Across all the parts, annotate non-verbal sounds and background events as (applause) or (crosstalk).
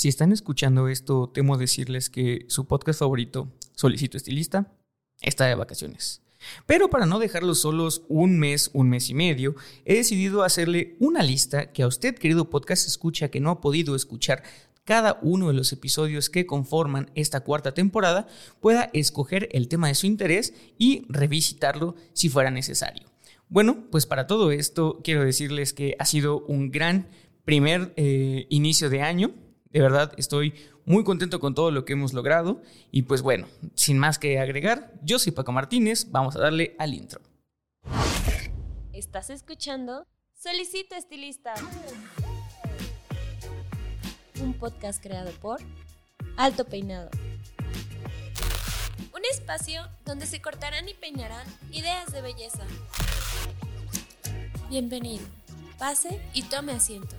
Si están escuchando esto, temo decirles que su podcast favorito, Solicito Estilista, está de vacaciones. Pero para no dejarlos solos un mes, un mes y medio, he decidido hacerle una lista que a usted, querido podcast escucha, que no ha podido escuchar cada uno de los episodios que conforman esta cuarta temporada, pueda escoger el tema de su interés y revisitarlo si fuera necesario. Bueno, pues para todo esto quiero decirles que ha sido un gran primer eh, inicio de año. De verdad estoy muy contento con todo lo que hemos logrado. Y pues bueno, sin más que agregar, yo soy Paco Martínez, vamos a darle al intro. Estás escuchando Solicito Estilista. Un podcast creado por Alto Peinado. Un espacio donde se cortarán y peinarán ideas de belleza. Bienvenido. Pase y tome asiento.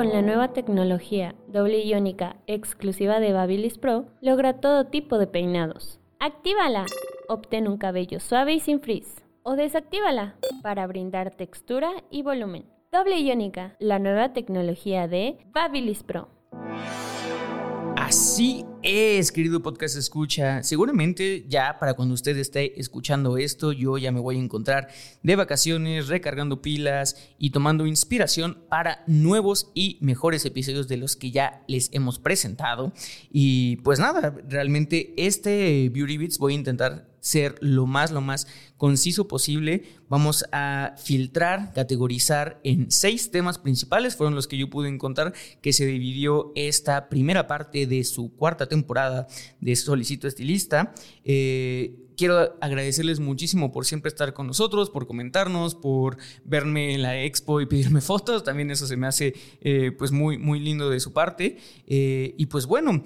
Con la nueva tecnología doble iónica exclusiva de Babyliss Pro, logra todo tipo de peinados. ¡Actívala! Obtén un cabello suave y sin frizz. O desactívala para brindar textura y volumen. Doble iónica, la nueva tecnología de Babyliss Pro. Así es, querido podcast escucha. Seguramente ya para cuando usted esté escuchando esto, yo ya me voy a encontrar de vacaciones, recargando pilas y tomando inspiración para nuevos y mejores episodios de los que ya les hemos presentado. Y pues nada, realmente este Beauty Beats voy a intentar ser lo más, lo más conciso posible. Vamos a filtrar, categorizar en seis temas principales, fueron los que yo pude encontrar, que se dividió esta primera parte de su cuarta temporada de Solicito Estilista. Eh, quiero agradecerles muchísimo por siempre estar con nosotros, por comentarnos, por verme en la expo y pedirme (laughs) fotos. También eso se me hace eh, pues muy, muy lindo de su parte. Eh, y pues bueno,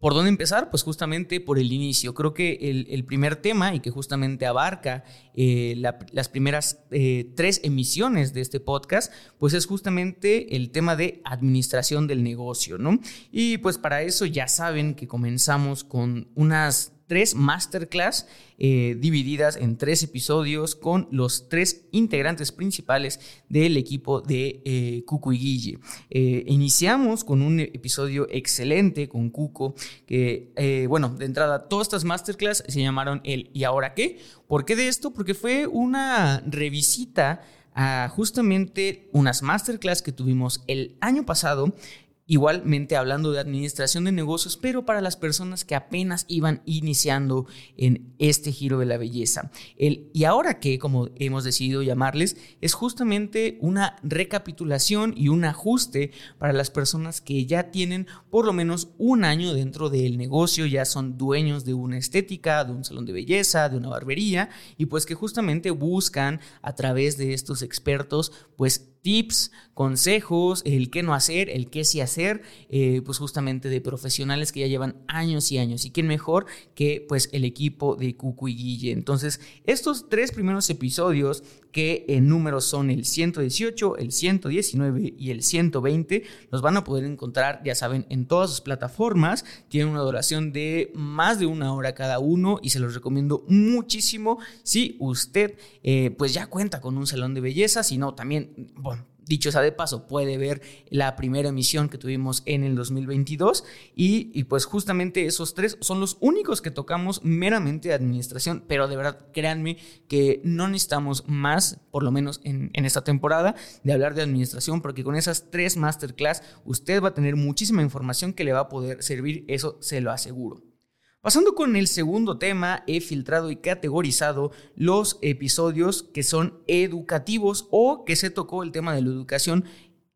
¿Por dónde empezar? Pues justamente por el inicio. Creo que el, primer tema y que justamente abarca eh, las primeras eh, tres emisiones de este podcast, pues es justamente el tema de administración del negocio, ¿no? Y pues para eso ya saben que comenzamos con unas tres masterclass eh, divididas en tres episodios con los tres integrantes principales del equipo de eh, y Guille. Eh, iniciamos con un episodio excelente con Cuco, que, bueno, de entrada, todas estas masterclass se llamaron el ¿y ahora qué? ¿Por qué de esto? Porque fue una revisita a justamente unas masterclass que tuvimos el año pasado Igualmente hablando de administración de negocios, pero para las personas que apenas iban iniciando en este giro de la belleza. El y ahora que, como hemos decidido llamarles, es justamente una recapitulación y un ajuste para las personas que ya tienen por lo menos un año dentro del negocio, ya son dueños de una estética, de un salón de belleza, de una barbería, y pues que justamente buscan a través de estos expertos, pues tips, consejos, el qué no hacer, el qué sí hacer, eh, pues justamente de profesionales que ya llevan años y años. Y quién mejor que pues el equipo de Cucu y Guille. Entonces, estos tres primeros episodios que en números son el 118, el 119 y el 120, los van a poder encontrar, ya saben, en todas sus plataformas. Tienen una duración de más de una hora cada uno y se los recomiendo muchísimo si usted eh, pues ya cuenta con un salón de belleza, sino también, bueno, Dicho sea de paso, puede ver la primera emisión que tuvimos en el 2022 y, pues justamente esos tres son los únicos que tocamos meramente de administración, pero de verdad créanme que no necesitamos más, por lo menos en, en esta temporada, de hablar de administración, porque con esas tres masterclass usted va a tener muchísima información que le va a poder servir, eso se lo aseguro. Pasando con el segundo tema, he filtrado y categorizado los episodios que son educativos o que se tocó el tema de la educación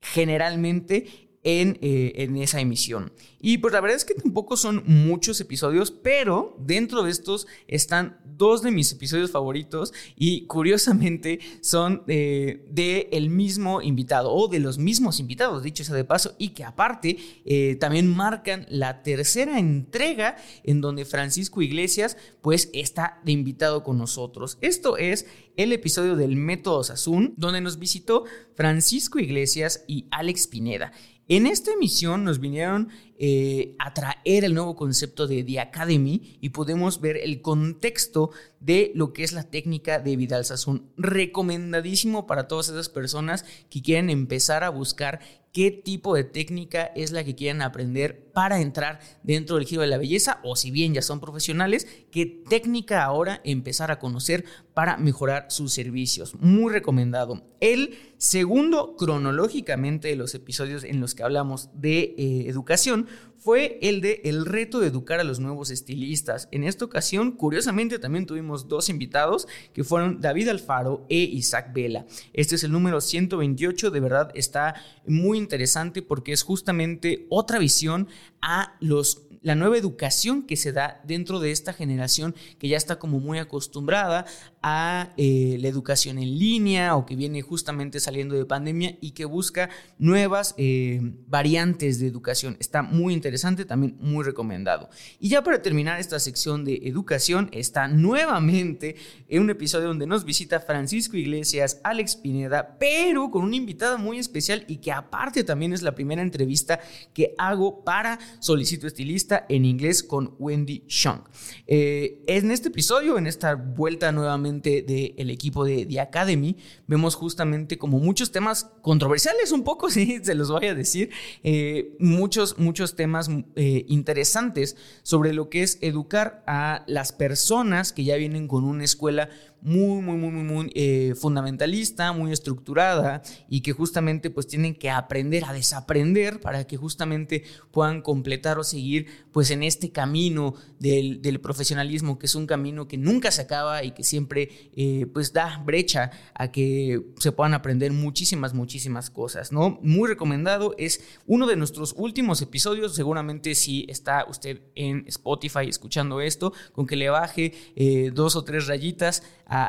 generalmente eh, en, esa emisión. Y pues la verdad es que tampoco son muchos episodios, pero dentro de estos están dos de mis episodios favoritos y curiosamente son eh, de el mismo invitado o de los mismos invitados, dicho sea de paso, y que aparte eh, también marcan la tercera entrega en donde Francisco Iglesias pues está de invitado con nosotros. Esto es el episodio del Método Sassoon, donde nos visitó Francisco Iglesias y Alex Pineda. En esta emisión nos vinieron eh, a traer el nuevo concepto de The Academy y podemos ver el contexto de lo que es la técnica de Vidal Sassoon. Recomendadísimo para todas esas personas que quieren empezar a buscar qué tipo de técnica es la que quieren aprender para entrar dentro del giro de la belleza o si bien ya son profesionales, qué técnica ahora empezar a conocer para mejorar sus servicios. Muy recomendado. El segundo cronológicamente de los episodios en los que hablamos de eh, educación fue el de el reto de educar a los nuevos estilistas. En esta ocasión, curiosamente, también tuvimos dos invitados que fueron David Alfaro e Isaac Vela. Este es el número 128, de verdad está muy interesante porque es justamente otra visión a los la nueva educación que se da dentro de esta generación que ya está como muy acostumbrada a eh, la educación en línea o que viene justamente saliendo de pandemia y que busca nuevas eh, variantes de educación. Está muy interesante, también muy recomendado. Y ya para terminar esta sección de educación, está nuevamente en un episodio donde nos visita Francisco Iglesias, Alex Pineda, pero con una invitada muy especial y que aparte también es la primera entrevista que hago para Solicito Estilista en inglés con Wendy Shong. Eh, en este episodio, en esta vuelta nuevamente del equipo de The Academy, vemos justamente como muchos temas controversiales, un poco, (laughs) sí, se los voy a decir, eh, muchos, muchos temas eh, interesantes sobre lo que es educar a las personas que ya vienen con una escuela muy, muy, muy, muy, eh, fundamentalista, muy estructurada y que justamente pues tienen que aprender a desaprender para que justamente puedan completar o seguir pues en este camino del, profesionalismo, que es un camino que nunca se acaba y que siempre eh, pues da brecha a que se puedan aprender muchísimas, muchísimas cosas, ¿no? Muy recomendado, es uno de nuestros últimos episodios, seguramente si está usted en Spotify escuchando esto, con que le baje eh, dos o tres rayitas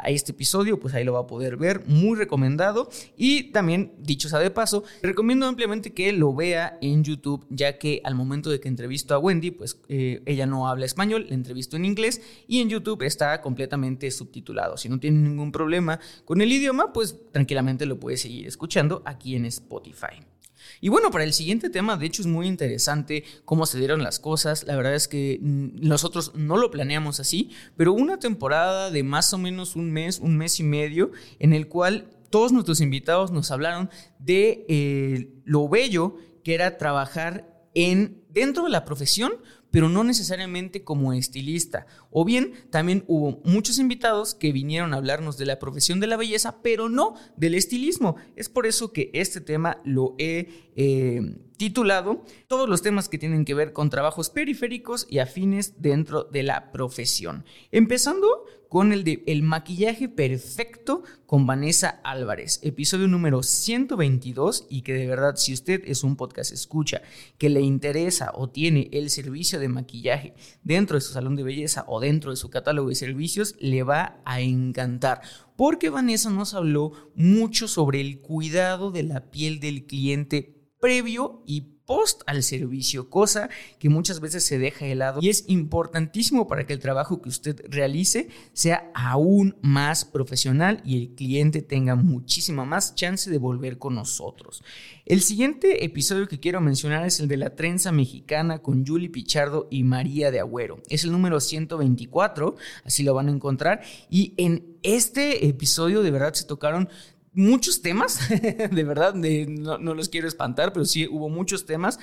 este episodio, pues ahí lo va a poder ver, muy recomendado. Y también, dicho sea de paso, recomiendo ampliamente que lo vea en YouTube, ya que al momento de que entrevisto a Wendy, pues eh, ella no habla español, la entrevisto en inglés y en YouTube está completamente subtitulado. Si no tiene ningún problema con el idioma, pues tranquilamente lo puede seguir escuchando aquí en Spotify. Y bueno, para el siguiente tema, de hecho es muy interesante cómo se dieron las cosas. La verdad es que mm, nosotros no lo planeamos así, pero una temporada de más o menos un mes, un mes y medio, en el cual todos nuestros invitados nos hablaron de eh, lo bello que era trabajar en dentro de la profesión, pero no necesariamente como estilista. O bien, también hubo muchos invitados que vinieron a hablarnos de la profesión de la belleza, pero no del estilismo. Es por eso que este tema lo he eh, titulado Todos los temas que tienen que ver con trabajos periféricos y afines dentro de la profesión. Empezando con el de El maquillaje perfecto con Vanessa Álvarez, episodio número 122 y que de verdad si usted es un podcast escucha que le interesa o tiene el servicio de maquillaje dentro de su salón de belleza o dentro de su catálogo de servicios, le va a encantar. Porque Vanessa nos habló mucho sobre el cuidado de la piel del cliente previo y post al servicio, cosa que muchas veces se deja de lado y es importantísimo para que el trabajo que usted realice sea aún más profesional y el cliente tenga muchísima más chance de volver con nosotros. El siguiente episodio que quiero mencionar es el de la trenza mexicana con Julie Pichardo y María de Agüero. Es el número 124, así lo van a encontrar y en este episodio de verdad se tocaron muchos temas, (laughs) de verdad, no, los quiero espantar, pero sí hubo muchos temas.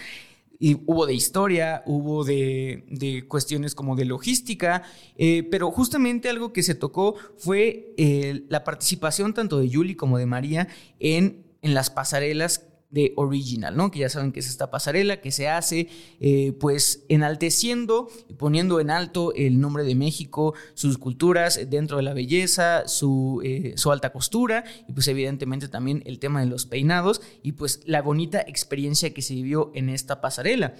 Y hubo de historia, hubo de, cuestiones como de logística, eh, pero justamente algo que se tocó fue eh, la participación tanto de Julie como de María en, en las pasarelas de Original, ¿no? Que ya saben que es esta pasarela que se hace, eh, pues, enalteciendo y poniendo en alto el nombre de México, sus culturas dentro de la belleza, su, eh, su alta costura y, pues, evidentemente también el tema de los peinados y, pues, la bonita experiencia que se vivió en esta pasarela.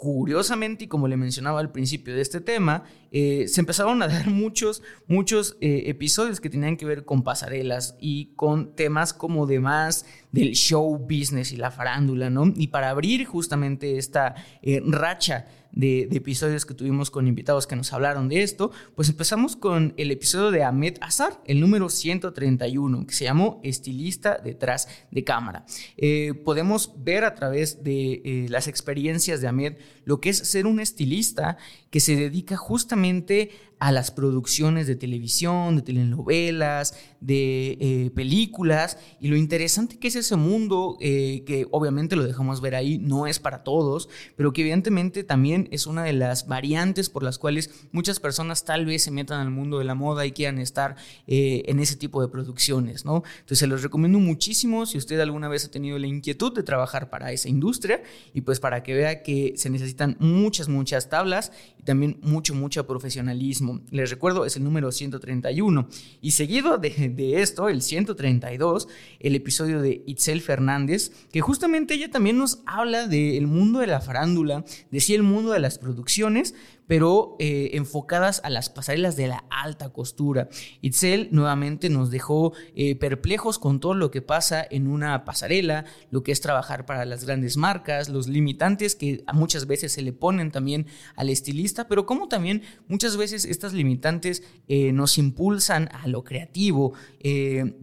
Curiosamente, y como le mencionaba al principio de este tema, eh, se empezaron a dar muchos, muchos eh, episodios que tenían que ver con pasarelas y con temas como de más del show business y la farándula, ¿no? Y para abrir justamente esta eh, racha de, episodios que tuvimos con invitados que nos hablaron de esto, pues empezamos con el episodio de Ahmed Azar, el número 131, que se llamó Estilista detrás de cámara. Eh, podemos ver a través de eh, las experiencias de Ahmed lo que es ser un estilista que se dedica justamente a las producciones de televisión, de telenovelas, de eh, películas, y lo interesante que es ese mundo, eh, que obviamente lo dejamos ver ahí, no es para todos, pero que evidentemente también es una de las variantes por las cuales muchas personas tal vez se metan al mundo de la moda y quieran estar eh, en ese tipo de producciones, ¿no? Entonces se los recomiendo muchísimo si usted alguna vez ha tenido la inquietud de trabajar para esa industria y pues para que vea que se necesitan muchas, muchas tablas y también mucho, mucho profesionalismo. Les recuerdo, es el número 131. Y seguido de, esto, el 132, el episodio de Itzel Fernández, que justamente ella también nos habla del mundo de la farándula, de sí el mundo de las producciones, pero eh, enfocadas a las pasarelas de la alta costura. Itzel nuevamente nos dejó eh, perplejos con todo lo que pasa en una pasarela, lo que es trabajar para las grandes marcas, los limitantes que muchas veces se le ponen también al estilista, pero como también muchas veces estas limitantes eh, nos impulsan a lo creativo,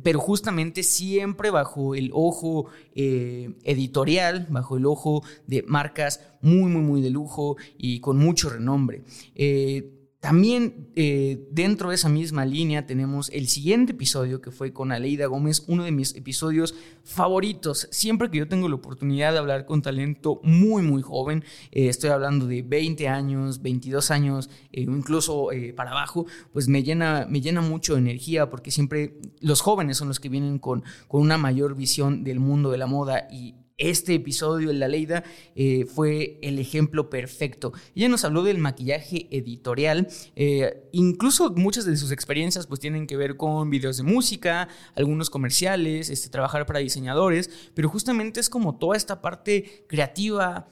pero justamente siempre bajo el ojo editorial, bajo el ojo de marcas muy, muy, muy de lujo y con mucho renombre. Eh, también eh, dentro de esa misma línea tenemos el siguiente episodio que fue con Aleida Gómez, uno de mis episodios favoritos. Siempre que yo tengo la oportunidad de hablar con talento muy, muy joven, eh, estoy hablando de 20 años, 22 años, incluso para abajo, pues me llena, me llena mucho de energía porque siempre los jóvenes son los que vienen con, con una mayor visión del mundo de la moda y este episodio en La Leida eh, fue el ejemplo perfecto. Ella nos habló del maquillaje editorial, eh, incluso muchas de sus experiencias pues tienen que ver con videos de música, algunos comerciales, este, trabajar para diseñadores, pero justamente es como toda esta parte creativa,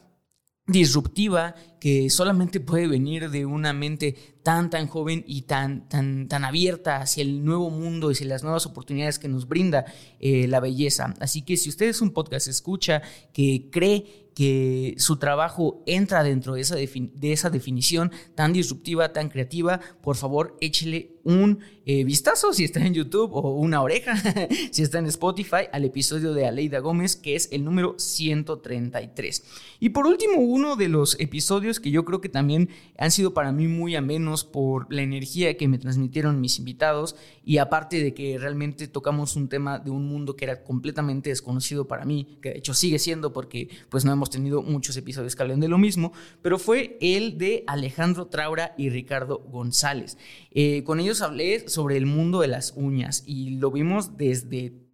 disruptiva que solamente puede venir de una mente tan tan joven y tan tan tan abierta hacia el nuevo mundo y hacia las nuevas oportunidades que nos brinda eh, la belleza. Así que si usted es un podcast escucha que cree que su trabajo entra dentro de esa, de esa definición tan disruptiva, tan creativa, por favor échele un eh, vistazo si está en YouTube o una oreja (laughs) si está en Spotify al episodio de Aleida Gómez, que es el número 133. Y por último, uno de los episodios que yo creo que también han sido para mí muy amenos por la energía que me transmitieron mis invitados y aparte de que realmente tocamos un tema de un mundo que era completamente desconocido para mí, que de hecho sigue siendo porque pues no hemos tenido muchos episodios que hablan de lo mismo, pero fue el de Alejandro Traura y Ricardo González. Eh, con ellos hablé sobre el mundo de las uñas y lo vimos desde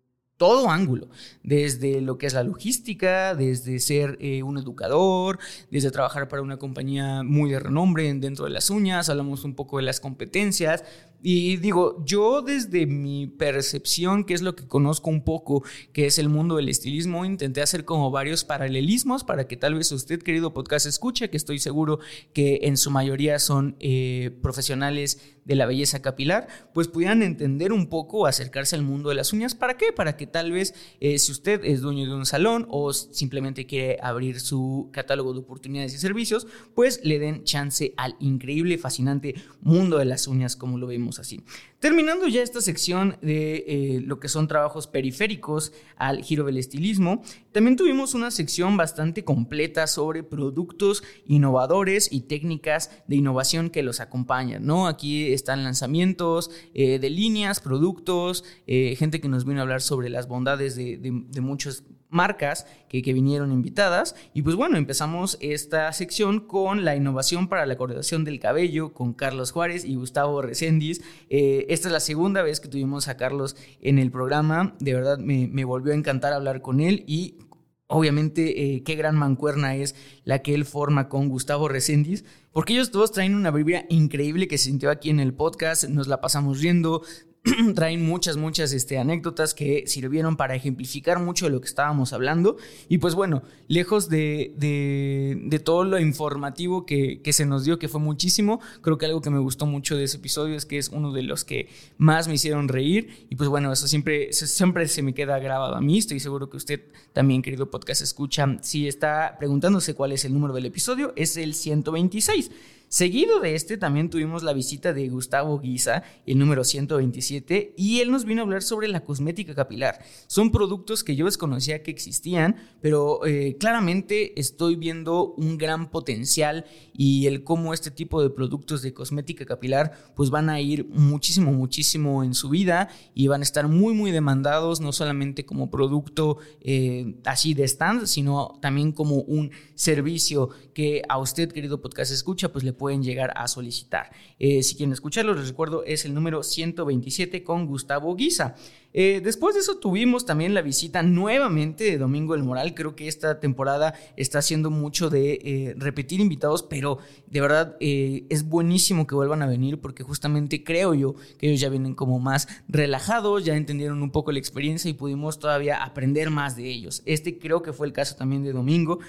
todo ángulo, desde lo que es la logística, desde ser eh, un educador, desde trabajar para una compañía muy de renombre dentro de las uñas, hablamos un poco de las competencias, y digo, yo desde mi percepción, que es lo que conozco un poco, que es el mundo del estilismo, intenté hacer como varios paralelismos para que tal vez usted, querido podcast, escuche, que estoy seguro que en su mayoría son eh, profesionales de la belleza capilar, pues pudieran entender un poco, acercarse al mundo de las uñas. ¿Para qué? Para que tal vez eh, si usted es dueño de un salón o simplemente quiere abrir su catálogo de oportunidades y servicios, pues le den chance al increíble, fascinante mundo de las uñas como lo vemos así. Terminando ya esta sección de eh, lo que son trabajos periféricos al giro del estilismo, también tuvimos una sección bastante completa sobre productos innovadores y técnicas de innovación que los acompañan, ¿no? Aquí están lanzamientos eh, de líneas, productos, eh, gente que nos vino a hablar sobre las bondades de, de muchos marcas que, vinieron invitadas. Y pues bueno, empezamos esta sección con la innovación para la coordinación del cabello con Carlos Juárez y Gustavo Reséndiz. Eh, esta es la segunda vez que tuvimos a Carlos en el programa. De verdad me, volvió a encantar hablar con él y obviamente eh, qué gran mancuerna es la que él forma con Gustavo Reséndiz, porque ellos todos traen una vibra increíble que se sintió aquí en el podcast, nos la pasamos riendo, (clears throat) traen muchas, muchas este, anécdotas que sirvieron para ejemplificar mucho de lo que estábamos hablando. Y pues bueno, lejos de, de, todo lo informativo que, que, se nos dio, que fue muchísimo, creo que algo que me gustó mucho de ese episodio es que es uno de los que más me hicieron reír. Y pues bueno, eso siempre, siempre se me queda grabado a mí. Estoy seguro que usted también, querido podcast, escucha. Si está preguntándose cuál es el número del episodio, es el 126. Seguido de este también tuvimos la visita de Gustavo Guisa, el número 127, y él nos vino a hablar sobre la cosmética capilar. Son productos que yo desconocía que existían, pero eh, claramente estoy viendo un gran potencial y el cómo este tipo de productos de cosmética capilar pues van a ir muchísimo, muchísimo en su vida y van a estar muy, muy demandados, no solamente como producto eh, así de stand, sino también como un servicio que a usted, querido podcast escucha, pues le pueden llegar a solicitar. Eh, si quieren escucharlo, les recuerdo, es el número 127 con Gustavo Guisa. Eh, después de eso tuvimos también la visita nuevamente de Domingo el Moral. Creo que esta temporada está haciendo mucho de eh, repetir invitados, pero de verdad eh, es buenísimo que vuelvan a venir porque justamente creo yo que ellos ya vienen como más relajados, ya entendieron un poco la experiencia y pudimos todavía aprender más de ellos. Este creo que fue el caso también de Domingo.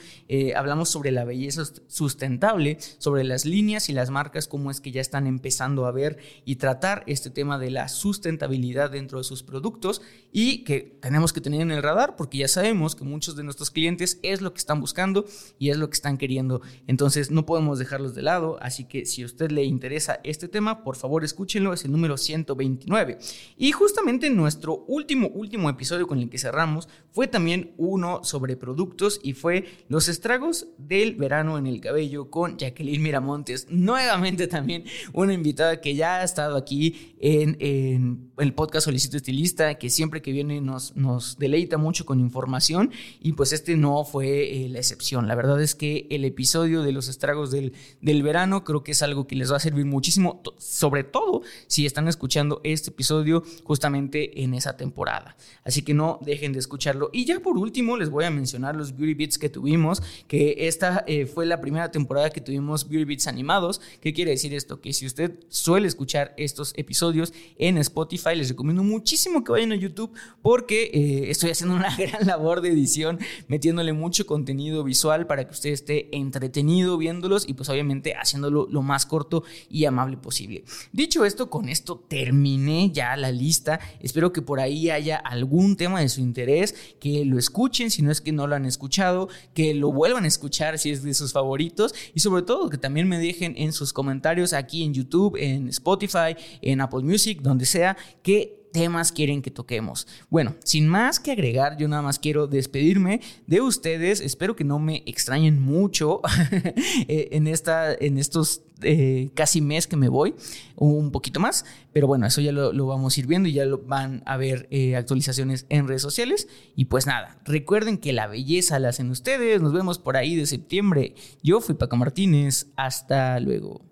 hablamos sobre la belleza sustentable, sobre las líneas y las marcas, cómo es que ya están empezando a ver y tratar este tema de la sustentabilidad dentro de sus productos y que tenemos que tener en el radar porque ya sabemos que muchos de nuestros clientes es lo que están buscando y es lo que están queriendo. Entonces no podemos dejarlos de lado, así que si a usted le interesa este tema, por favor escúchenlo, es el número 129. Y justamente nuestro último, último episodio con el que cerramos fue también uno sobre productos y fue los estragos del verano en el cabello con Jacqueline Miramontes. Nuevamente también una invitada que ya ha estado aquí en el podcast Solicito Estilista que siempre que viene nos, deleita mucho con información y pues este no fue eh, la excepción. La verdad es que el episodio de los estragos del, del verano creo que es algo que les va a servir muchísimo, sobre todo si están escuchando este episodio justamente en esa temporada. Así que no dejen de escucharlo. Y ya por último les voy a mencionar los Beauty Beats que tuvimos, que esta eh, fue la primera temporada que tuvimos Beauty Beats animados. ¿Qué quiere decir esto? Que si usted suele escuchar estos episodios en Spotify, les recomiendo muchísimo que vayan a YouTube porque eh, estoy haciendo una (laughs) gran labor de edición, metiéndole mucho contenido visual para que usted esté entretenido viéndolos y pues obviamente haciéndolo lo más corto y amable posible. Dicho esto, con esto terminé ya la lista. Espero que por ahí haya algún tema de su interés, que lo escuchen si no es que no lo han escuchado, que lo vuelvan a escuchar si es de sus favoritos y sobre todo que también me dejen en sus comentarios aquí en YouTube, en Spotify, en Apple Music, donde sea, que temas quieren que toquemos. Bueno, sin más que agregar, yo nada más quiero despedirme de ustedes. Espero que no me extrañen mucho (laughs) eh, en, esta, en estos eh, casi mes que me voy, un poquito más, pero bueno, eso ya lo, vamos a ir viendo y ya lo van a ver eh, actualizaciones en redes sociales. Y pues nada, recuerden que la belleza la hacen ustedes. Nos vemos por ahí de septiembre. Yo fui Paco Martínez. Hasta luego.